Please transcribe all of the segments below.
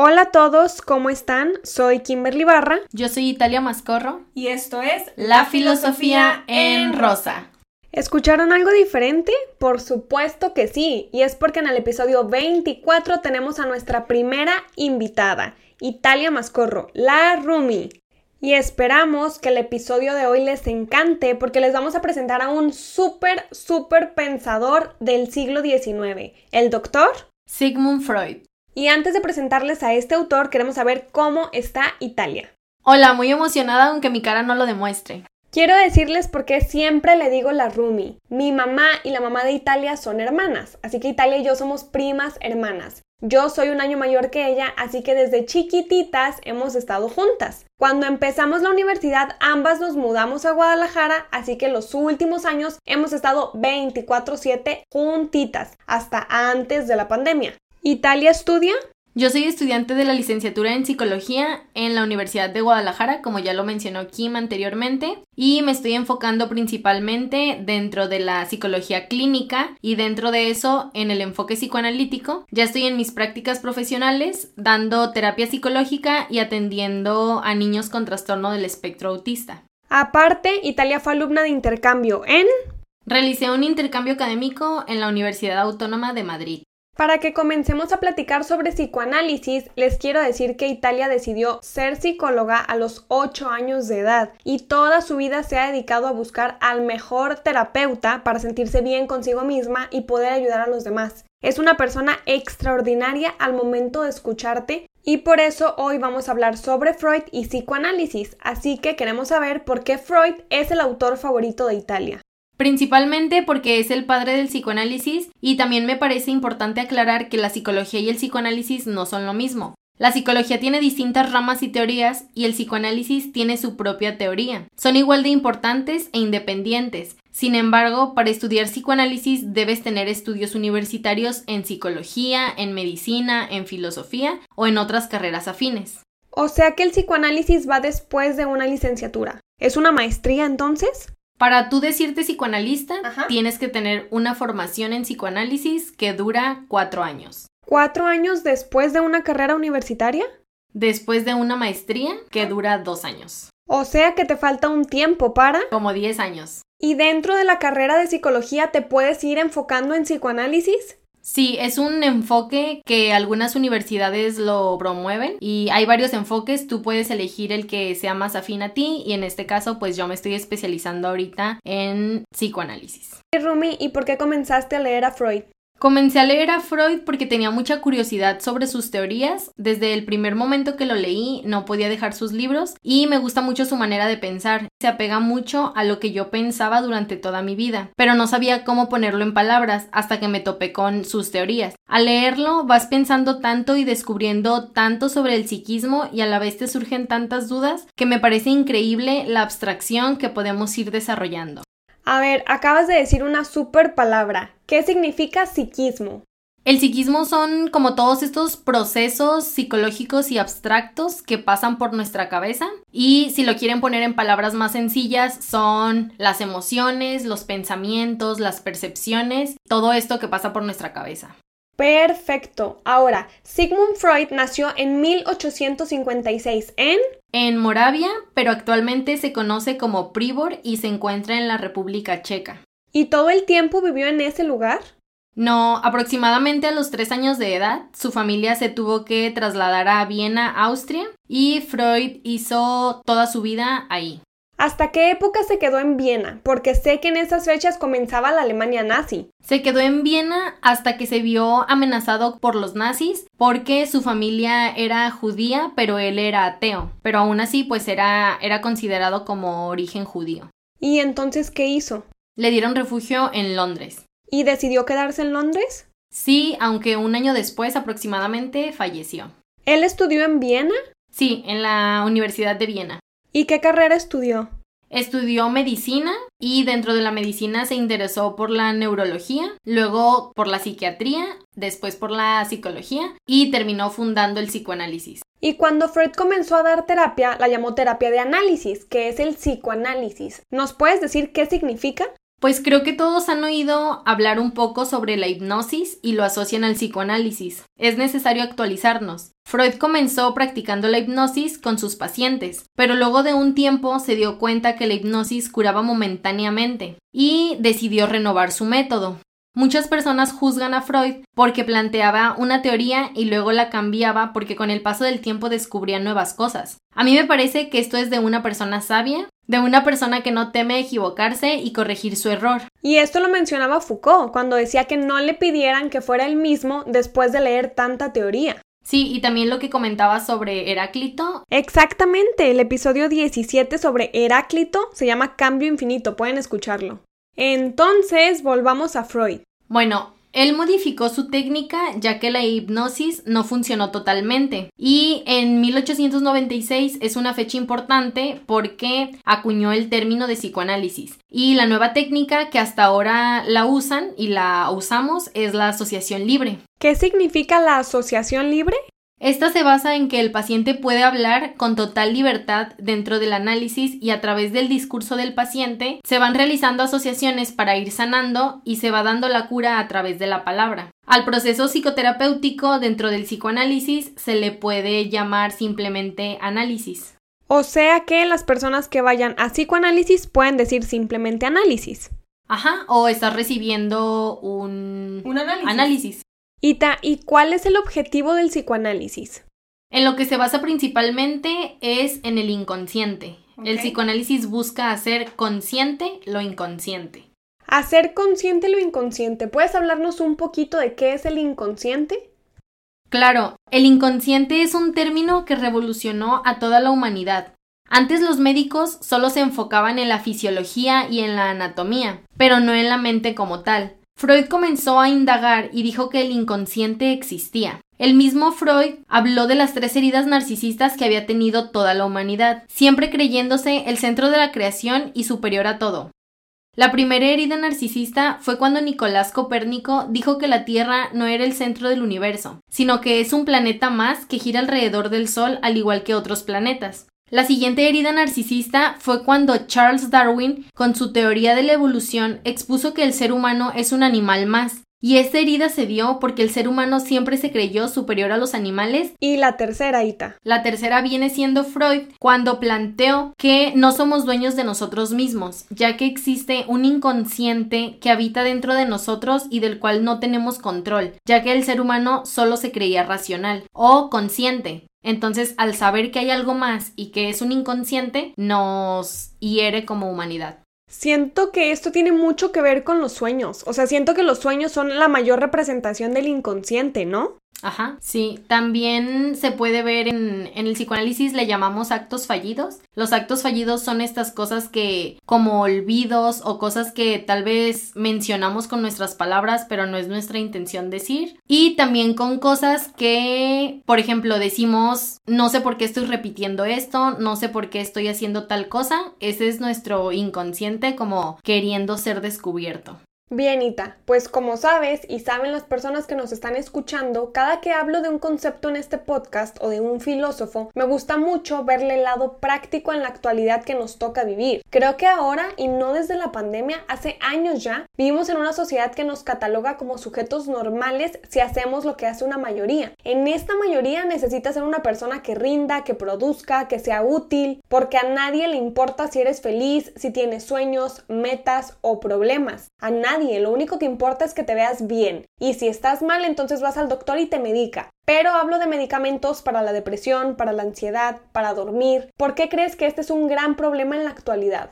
Hola a todos, ¿cómo están? Soy Kimberly Barra. Yo soy Italia Mascorro. Y esto es La Filosofía en Rosa. ¿Escucharon algo diferente? Por supuesto que sí, y es porque en el episodio 24 tenemos a nuestra primera invitada, Italia Mascorro, la Rumi. Y esperamos que el episodio de hoy les encante porque les vamos a presentar a un súper, súper pensador del siglo XIX, el doctor Sigmund Freud. Y antes de presentarles a este autor, queremos saber cómo está Italia. Hola, muy emocionada aunque mi cara no lo demuestre. Quiero decirles por qué siempre le digo la Rumi. Mi mamá y la mamá de Italia son hermanas, así que Italia y yo somos primas hermanas. Yo soy un año mayor que ella, así que desde chiquititas hemos estado juntas. Cuando empezamos la universidad, ambas nos mudamos a Guadalajara, así que los últimos años hemos estado 24/7 juntitas, hasta antes de la pandemia. ¿Italia estudia? Yo soy estudiante de la licenciatura en psicología en la Universidad de Guadalajara, como ya lo mencionó Kim anteriormente, y me estoy enfocando principalmente dentro de la psicología clínica y dentro de eso en el enfoque psicoanalítico. Ya estoy en mis prácticas profesionales dando terapia psicológica y atendiendo a niños con trastorno del espectro autista. Aparte, Italia fue alumna de intercambio en... Realicé un intercambio académico en la Universidad Autónoma de Madrid. Para que comencemos a platicar sobre psicoanálisis, les quiero decir que Italia decidió ser psicóloga a los 8 años de edad y toda su vida se ha dedicado a buscar al mejor terapeuta para sentirse bien consigo misma y poder ayudar a los demás. Es una persona extraordinaria al momento de escucharte y por eso hoy vamos a hablar sobre Freud y psicoanálisis, así que queremos saber por qué Freud es el autor favorito de Italia. Principalmente porque es el padre del psicoanálisis y también me parece importante aclarar que la psicología y el psicoanálisis no son lo mismo. La psicología tiene distintas ramas y teorías y el psicoanálisis tiene su propia teoría. Son igual de importantes e independientes. Sin embargo, para estudiar psicoanálisis debes tener estudios universitarios en psicología, en medicina, en filosofía o en otras carreras afines. O sea que el psicoanálisis va después de una licenciatura. ¿Es una maestría entonces? Para tú decirte psicoanalista, tienes que tener una formación en psicoanálisis que dura cuatro años. ¿Cuatro años después de una carrera universitaria? Después de una maestría que dura dos años. O sea que te falta un tiempo para... Como diez años. ¿Y dentro de la carrera de psicología te puedes ir enfocando en psicoanálisis? Sí, es un enfoque que algunas universidades lo promueven y hay varios enfoques, tú puedes elegir el que sea más afín a ti y en este caso pues yo me estoy especializando ahorita en psicoanálisis. Rumi, ¿y por qué comenzaste a leer a Freud? Comencé a leer a Freud porque tenía mucha curiosidad sobre sus teorías. Desde el primer momento que lo leí no podía dejar sus libros y me gusta mucho su manera de pensar. Se apega mucho a lo que yo pensaba durante toda mi vida, pero no sabía cómo ponerlo en palabras hasta que me topé con sus teorías. Al leerlo vas pensando tanto y descubriendo tanto sobre el psiquismo y a la vez te surgen tantas dudas que me parece increíble la abstracción que podemos ir desarrollando. A ver, acabas de decir una super palabra. ¿Qué significa psiquismo? El psiquismo son como todos estos procesos psicológicos y abstractos que pasan por nuestra cabeza y si lo quieren poner en palabras más sencillas son las emociones, los pensamientos, las percepciones, todo esto que pasa por nuestra cabeza. Perfecto. Ahora, Sigmund Freud nació en 1856 en... En Moravia, pero actualmente se conoce como Pribor y se encuentra en la República Checa. ¿Y todo el tiempo vivió en ese lugar? No, aproximadamente a los tres años de edad, su familia se tuvo que trasladar a Viena, Austria, y Freud hizo toda su vida ahí. ¿Hasta qué época se quedó en Viena? Porque sé que en esas fechas comenzaba la Alemania nazi. Se quedó en Viena hasta que se vio amenazado por los nazis porque su familia era judía, pero él era ateo. Pero aún así, pues era, era considerado como origen judío. ¿Y entonces qué hizo? Le dieron refugio en Londres. ¿Y decidió quedarse en Londres? Sí, aunque un año después aproximadamente falleció. ¿Él estudió en Viena? Sí, en la Universidad de Viena. ¿Y qué carrera estudió? Estudió medicina y dentro de la medicina se interesó por la neurología, luego por la psiquiatría, después por la psicología y terminó fundando el psicoanálisis. Y cuando Freud comenzó a dar terapia, la llamó terapia de análisis, que es el psicoanálisis. ¿Nos puedes decir qué significa? Pues creo que todos han oído hablar un poco sobre la hipnosis y lo asocian al psicoanálisis. Es necesario actualizarnos. Freud comenzó practicando la hipnosis con sus pacientes, pero luego de un tiempo se dio cuenta que la hipnosis curaba momentáneamente y decidió renovar su método. Muchas personas juzgan a Freud porque planteaba una teoría y luego la cambiaba porque con el paso del tiempo descubría nuevas cosas. A mí me parece que esto es de una persona sabia, de una persona que no teme equivocarse y corregir su error. Y esto lo mencionaba Foucault cuando decía que no le pidieran que fuera el mismo después de leer tanta teoría. Sí, y también lo que comentaba sobre Heráclito. Exactamente, el episodio 17 sobre Heráclito se llama Cambio Infinito, pueden escucharlo. Entonces, volvamos a Freud. Bueno, él modificó su técnica ya que la hipnosis no funcionó totalmente y en 1896 es una fecha importante porque acuñó el término de psicoanálisis y la nueva técnica que hasta ahora la usan y la usamos es la asociación libre. ¿Qué significa la asociación libre? Esta se basa en que el paciente puede hablar con total libertad dentro del análisis y a través del discurso del paciente se van realizando asociaciones para ir sanando y se va dando la cura a través de la palabra. Al proceso psicoterapéutico dentro del psicoanálisis se le puede llamar simplemente análisis. O sea que las personas que vayan a psicoanálisis pueden decir simplemente análisis. Ajá, o estás recibiendo un, un análisis. análisis. Ita, ¿y cuál es el objetivo del psicoanálisis? En lo que se basa principalmente es en el inconsciente. El psicoanálisis busca hacer consciente lo inconsciente. Hacer consciente lo inconsciente. ¿Puedes hablarnos un poquito de qué es el inconsciente? Claro, el inconsciente es un término que revolucionó a toda la humanidad. Antes los médicos solo se enfocaban en la fisiología y en la anatomía, pero no en la mente como tal. Freud comenzó a indagar y dijo que el inconsciente existía. El mismo Freud habló de las tres heridas narcisistas que había tenido toda la humanidad, siempre creyéndose el centro de la creación y superior a todo. La primera herida narcisista fue cuando Nicolás Copérnico dijo que la Tierra no era el centro del universo, sino que es un planeta más que gira alrededor del Sol al igual que otros planetas. La siguiente herida narcisista fue cuando Charles Darwin, con su teoría de la evolución, expuso que el ser humano es un animal más. Y esta herida se dio porque el ser humano siempre se creyó superior a los animales. Y la tercera, Ita. La tercera viene siendo Freud, cuando planteó que no somos dueños de nosotros mismos, ya que existe un inconsciente que habita dentro de nosotros y del cual no tenemos control, ya que el ser humano solo se creía racional o consciente. Entonces, al saber que hay algo más y que es un inconsciente, nos hiere como humanidad. Siento que esto tiene mucho que ver con los sueños. O sea, siento que los sueños son la mayor representación del inconsciente, ¿no? Ajá, sí. También se puede ver en, en, el psicoanálisis le llamamos actos fallidos. Los actos fallidos son estas cosas que, como olvidos o cosas que tal vez mencionamos con nuestras palabras, pero no es nuestra intención decir. Y también con cosas que, por ejemplo, decimos, no sé por qué estoy repitiendo esto, no sé por qué estoy haciendo tal cosa. Ese es nuestro inconsciente como queriendo ser descubierto. Bien, Ita, pues como sabes y saben las personas que nos están escuchando, cada que hablo de un concepto en este podcast o de un filósofo, me gusta mucho verle el lado práctico en la actualidad que nos toca vivir. Creo que ahora, y no desde la pandemia, hace años ya, vivimos en una sociedad que nos cataloga como sujetos normales si hacemos lo que hace una mayoría. En esta mayoría necesitas ser una persona que rinda, que produzca, que sea útil, porque a nadie le importa si eres feliz, si tienes sueños, metas o problemas. A nadie lo único que importa es que te veas bien. Y si estás mal, entonces vas al doctor y te medica. Pero hablo de medicamentos para la depresión, para la ansiedad, para dormir. ¿Por qué crees que este es un gran problema en la actualidad?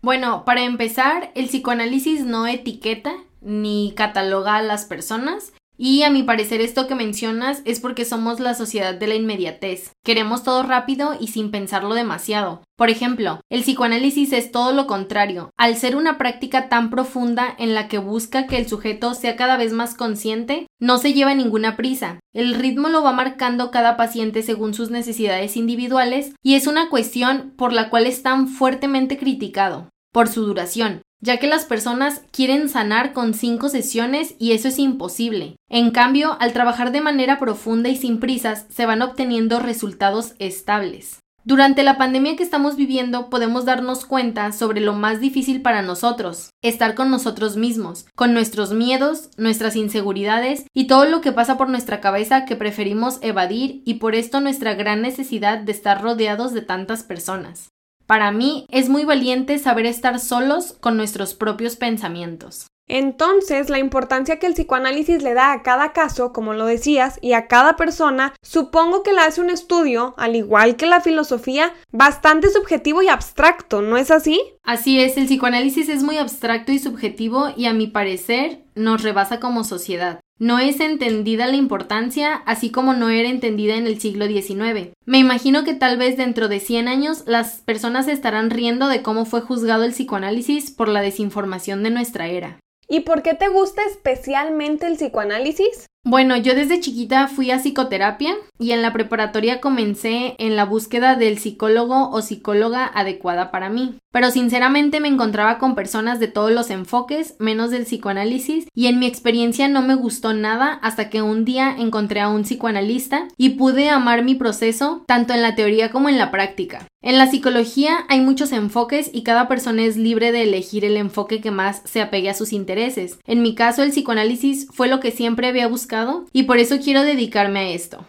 Bueno, para empezar, el psicoanálisis no etiqueta ni cataloga a las personas, y a mi parecer esto que mencionas es porque somos la sociedad de la inmediatez. Queremos todo rápido y sin pensarlo demasiado. Por ejemplo, el psicoanálisis es todo lo contrario. Al ser una práctica tan profunda en la que busca que el sujeto sea cada vez más consciente, no se lleva ninguna prisa. El ritmo lo va marcando cada paciente según sus necesidades individuales y es una cuestión por la cual es tan fuertemente criticado por su duración ya que las personas quieren sanar con cinco sesiones y eso es imposible. En cambio, al trabajar de manera profunda y sin prisas, se van obteniendo resultados estables. Durante la pandemia que estamos viviendo podemos darnos cuenta sobre lo más difícil para nosotros, estar con nosotros mismos, con nuestros miedos, nuestras inseguridades y todo lo que pasa por nuestra cabeza que preferimos evadir y por esto nuestra gran necesidad de estar rodeados de tantas personas. Para mí es muy valiente saber estar solos con nuestros propios pensamientos. Entonces, la importancia que el psicoanálisis le da a cada caso, como lo decías, y a cada persona, supongo que la hace un estudio, al igual que la filosofía, bastante subjetivo y abstracto, ¿no es así? Así es, el psicoanálisis es muy abstracto y subjetivo y a mi parecer nos rebasa como sociedad. No es entendida la importancia, así como no era entendida en el siglo XIX. Me imagino que tal vez dentro de 100 años las personas estarán riendo de cómo fue juzgado el psicoanálisis por la desinformación de nuestra era. ¿Y por qué te gusta especialmente el psicoanálisis? Bueno, yo desde chiquita fui a psicoterapia y en la preparatoria comencé en la búsqueda del psicólogo o psicóloga adecuada para mí. Pero sinceramente me encontraba con personas de todos los enfoques, menos del psicoanálisis, y en mi experiencia no me gustó nada hasta que un día encontré a un psicoanalista y pude amar mi proceso tanto en la teoría como en la práctica. En la psicología hay muchos enfoques y cada persona es libre de elegir el enfoque que más se apegue a sus intereses. En mi caso el psicoanálisis fue lo que siempre había buscado y por eso quiero dedicarme a esto.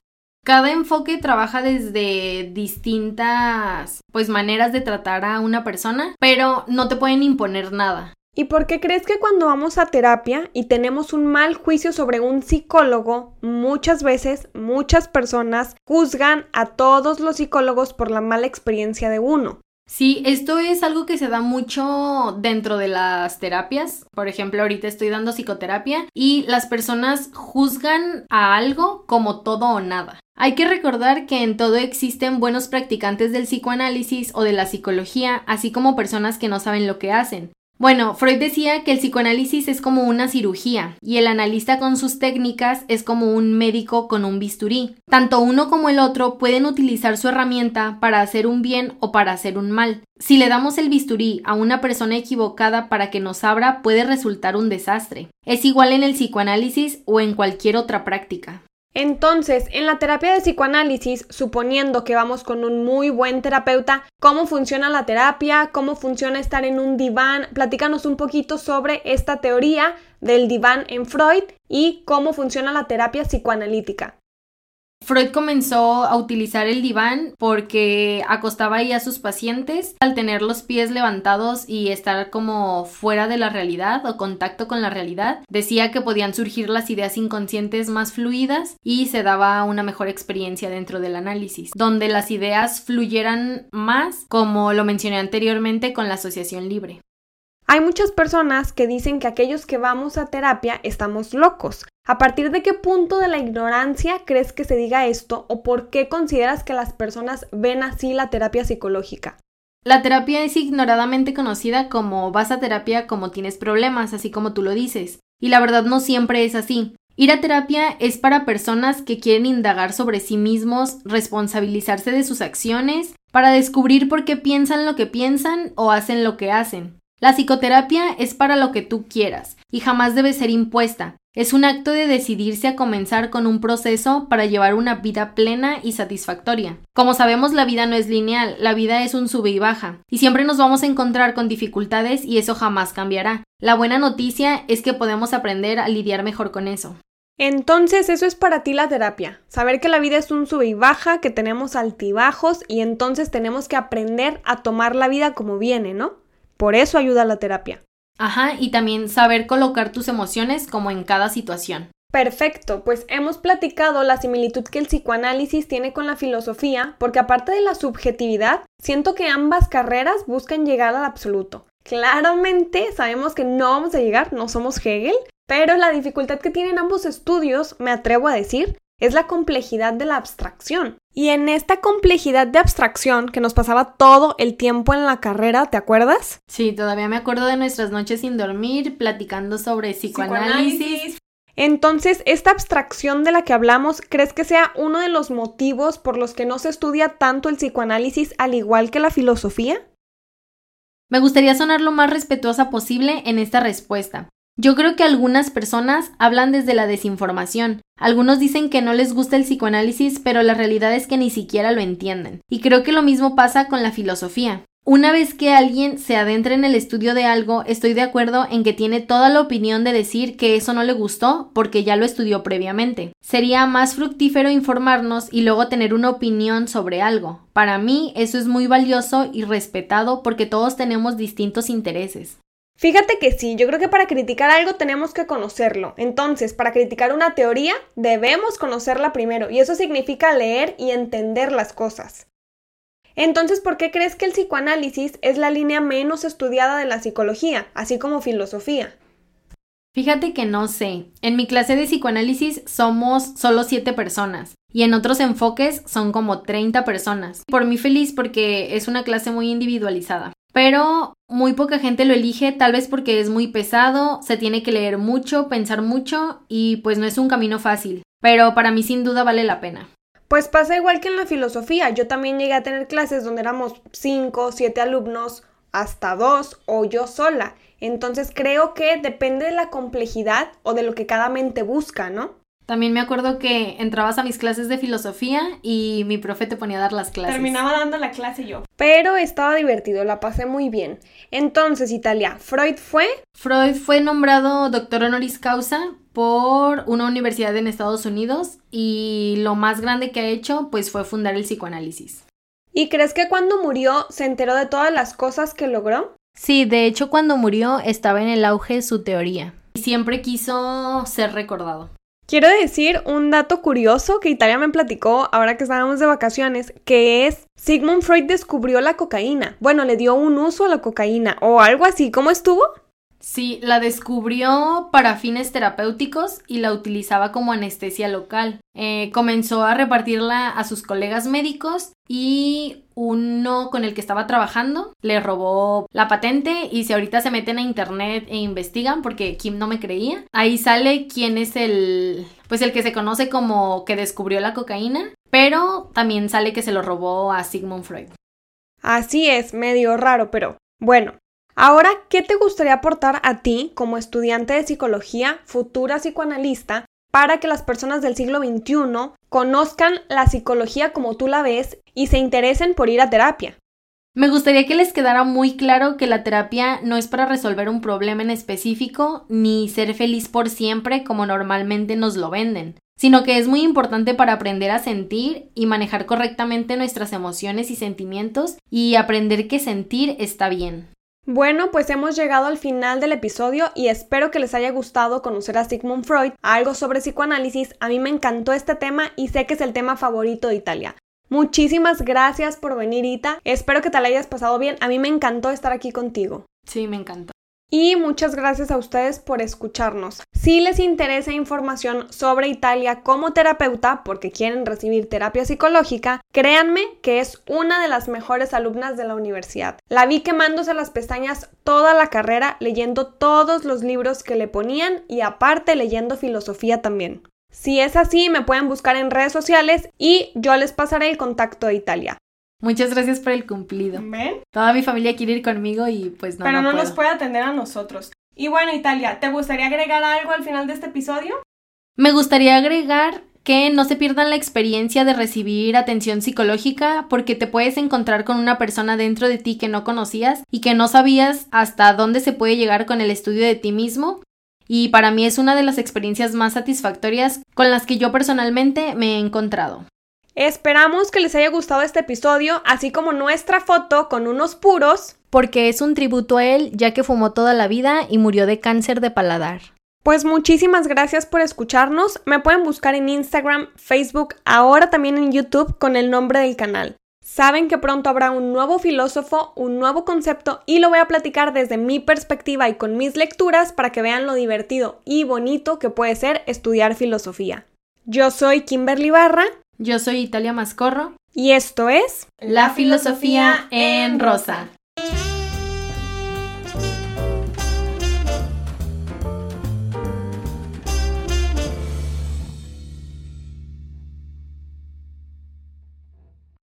Cada enfoque trabaja desde distintas pues maneras de tratar a una persona, pero no te pueden imponer nada. ¿Y por qué crees que cuando vamos a terapia y tenemos un mal juicio sobre un psicólogo, muchas veces muchas personas juzgan a todos los psicólogos por la mala experiencia de uno? Sí, esto es algo que se da mucho dentro de las terapias. Por ejemplo, ahorita estoy dando psicoterapia y las personas juzgan a algo como todo o nada. Hay que recordar que en todo existen buenos practicantes del psicoanálisis o de la psicología, así como personas que no saben lo que hacen. Bueno, Freud decía que el psicoanálisis es como una cirugía y el analista con sus técnicas es como un médico con un bisturí. Tanto uno como el otro pueden utilizar su herramienta para hacer un bien o para hacer un mal. Si le damos el bisturí a una persona equivocada para que nos abra puede resultar un desastre. Es igual en el psicoanálisis o en cualquier otra práctica. Entonces, en la terapia de psicoanálisis, suponiendo que vamos con un muy buen terapeuta, ¿cómo funciona la terapia? ¿Cómo funciona estar en un diván? Platícanos un poquito sobre esta teoría del diván en Freud y cómo funciona la terapia psicoanalítica. Freud comenzó a utilizar el diván porque acostaba ahí a sus pacientes al tener los pies levantados y estar como fuera de la realidad o contacto con la realidad. Decía que podían surgir las ideas inconscientes más fluidas y se daba una mejor experiencia dentro del análisis, donde las ideas fluyeran más, como lo mencioné anteriormente con la asociación libre. Hay muchas personas que dicen que aquellos que vamos a terapia estamos locos. ¿A partir de qué punto de la ignorancia crees que se diga esto o por qué consideras que las personas ven así la terapia psicológica? La terapia es ignoradamente conocida como vas a terapia como tienes problemas, así como tú lo dices. Y la verdad no siempre es así. Ir a terapia es para personas que quieren indagar sobre sí mismos, responsabilizarse de sus acciones, para descubrir por qué piensan lo que piensan o hacen lo que hacen. La psicoterapia es para lo que tú quieras y jamás debe ser impuesta. Es un acto de decidirse a comenzar con un proceso para llevar una vida plena y satisfactoria. Como sabemos, la vida no es lineal, la vida es un sube y baja, y siempre nos vamos a encontrar con dificultades y eso jamás cambiará. La buena noticia es que podemos aprender a lidiar mejor con eso. Entonces eso es para ti la terapia, saber que la vida es un sube y baja, que tenemos altibajos y entonces tenemos que aprender a tomar la vida como viene, ¿no? Por eso ayuda la terapia. Ajá, y también saber colocar tus emociones como en cada situación. Perfecto, pues hemos platicado la similitud que el psicoanálisis tiene con la filosofía, porque aparte de la subjetividad, siento que ambas carreras buscan llegar al absoluto. Claramente sabemos que no vamos a llegar, no somos Hegel, pero la dificultad que tienen ambos estudios, me atrevo a decir, es la complejidad de la abstracción. Y en esta complejidad de abstracción que nos pasaba todo el tiempo en la carrera, ¿te acuerdas? Sí, todavía me acuerdo de nuestras noches sin dormir, platicando sobre psicoanálisis. Entonces, esta abstracción de la que hablamos, ¿crees que sea uno de los motivos por los que no se estudia tanto el psicoanálisis al igual que la filosofía? Me gustaría sonar lo más respetuosa posible en esta respuesta, Yo creo que algunas personas hablan desde la desinformación. Algunos dicen que no les gusta el psicoanálisis, pero la realidad es que ni siquiera lo entienden. Y creo que lo mismo pasa con la filosofía. Una vez que alguien se adentra en el estudio de algo, estoy de acuerdo en que tiene toda la opinión de decir que eso no le gustó porque ya lo estudió previamente. Sería más fructífero informarnos y luego tener una opinión sobre algo. Para mí eso es muy valioso y respetado porque todos tenemos distintos intereses. Fíjate que sí, yo creo que para criticar algo tenemos que conocerlo. Entonces, para criticar una teoría, debemos conocerla primero, y eso significa leer y entender las cosas. Entonces, ¿por qué crees que el psicoanálisis es la línea menos estudiada de la psicología, así como filosofía? Fíjate que no sé. En mi clase de psicoanálisis somos solo siete personas y en otros enfoques son como 30 personas. Por mí feliz porque es una clase muy individualizada. Pero muy poca gente lo elige, tal vez porque es muy pesado, se tiene que leer mucho, pensar mucho y pues no es un camino fácil. Pero para mí sin duda vale la pena. Pues pasa igual que en la filosofía. Yo también llegué a tener clases donde éramos 5, 7 alumnos, hasta 2 o yo sola. Entonces creo que depende de la complejidad o de lo que cada mente busca, ¿no? También me acuerdo que entrabas a mis clases de filosofía y mi profe te ponía a dar las clases. Terminaba dando la clase yo. Pero estaba divertido, la pasé muy bien. Entonces, Italia, ¿Freud fue? Freud fue nombrado doctor honoris causa por una universidad en Estados Unidos y lo más grande que ha hecho pues fue fundar el psicoanálisis. ¿Y crees que cuando murió se enteró de todas las cosas que logró? Sí, de hecho cuando murió estaba en el auge su teoría. Y siempre quiso ser recordado. Quiero decir un dato curioso que Italia me platicó ahora que estábamos de vacaciones, que es Sigmund Freud descubrió la cocaína. Bueno, le dio un uso a la cocaína o algo así. ¿Cómo estuvo? Sí, la descubrió para fines terapéuticos y la utilizaba como anestesia local. Eh, comenzó a repartirla a sus colegas médicos y uno con el que estaba trabajando le robó la patente y si ahorita se meten a internet e investigan porque Kim no me creía, ahí sale quién es el pues el que se conoce como que descubrió la cocaína, pero también sale que se lo robó a Sigmund Freud. Así es, medio raro, pero bueno, Ahora, ¿qué te gustaría aportar a ti como estudiante de psicología, futura psicoanalista, para que las personas del siglo XXI conozcan la psicología como tú la ves y se interesen por ir a terapia? Me gustaría que les quedara muy claro que la terapia no es para resolver un problema en específico ni ser feliz por siempre como normalmente nos lo venden, sino que es muy importante para aprender a sentir y manejar correctamente nuestras emociones y sentimientos y aprender que sentir está bien. Bueno, pues hemos llegado al final del episodio y espero que les haya gustado conocer a Sigmund Freud, algo sobre psicoanálisis. A mí me encantó este tema y sé que es el tema favorito de Italia. Muchísimas gracias por venir, Ita. Espero que te la hayas pasado bien. A mí me encantó estar aquí contigo. Sí, me encantó. Y muchas gracias a ustedes por escucharnos. Si les interesa información sobre Italia como terapeuta, porque quieren recibir terapia psicológica, créanme que es una de las mejores alumnas de la universidad. La vi quemándose las pestañas toda la carrera, leyendo todos los libros que le ponían y aparte leyendo filosofía también. Si es así, me pueden buscar en redes sociales y yo les pasaré el contacto de Italia. Muchas gracias por el cumplido. Toda mi familia quiere ir conmigo y pues no. Pero no, nos puede atender a nosotros. Y bueno, Italia, ¿te gustaría agregar algo al final de este episodio? Me gustaría agregar que no se pierdan la experiencia de recibir atención psicológica porque te puedes encontrar con una persona dentro de ti que no conocías y que no sabías hasta dónde se puede llegar con el estudio de ti mismo. Y para mí es una de las experiencias más satisfactorias con las que yo personalmente me he encontrado. Esperamos que les haya gustado este episodio, así como nuestra foto con unos puros. Porque es un tributo a él, ya que fumó toda la vida y murió de cáncer de paladar. Pues muchísimas gracias por escucharnos. Me pueden buscar en Instagram, Facebook, ahora también en YouTube con el nombre del canal. Saben que pronto habrá un nuevo filósofo, un nuevo concepto y lo voy a platicar desde mi perspectiva y con mis lecturas para que vean lo divertido y bonito que puede ser estudiar filosofía. Yo soy Kimberly Barra. Yo soy Italia Mascorro. Y esto es La filosofía en rosa.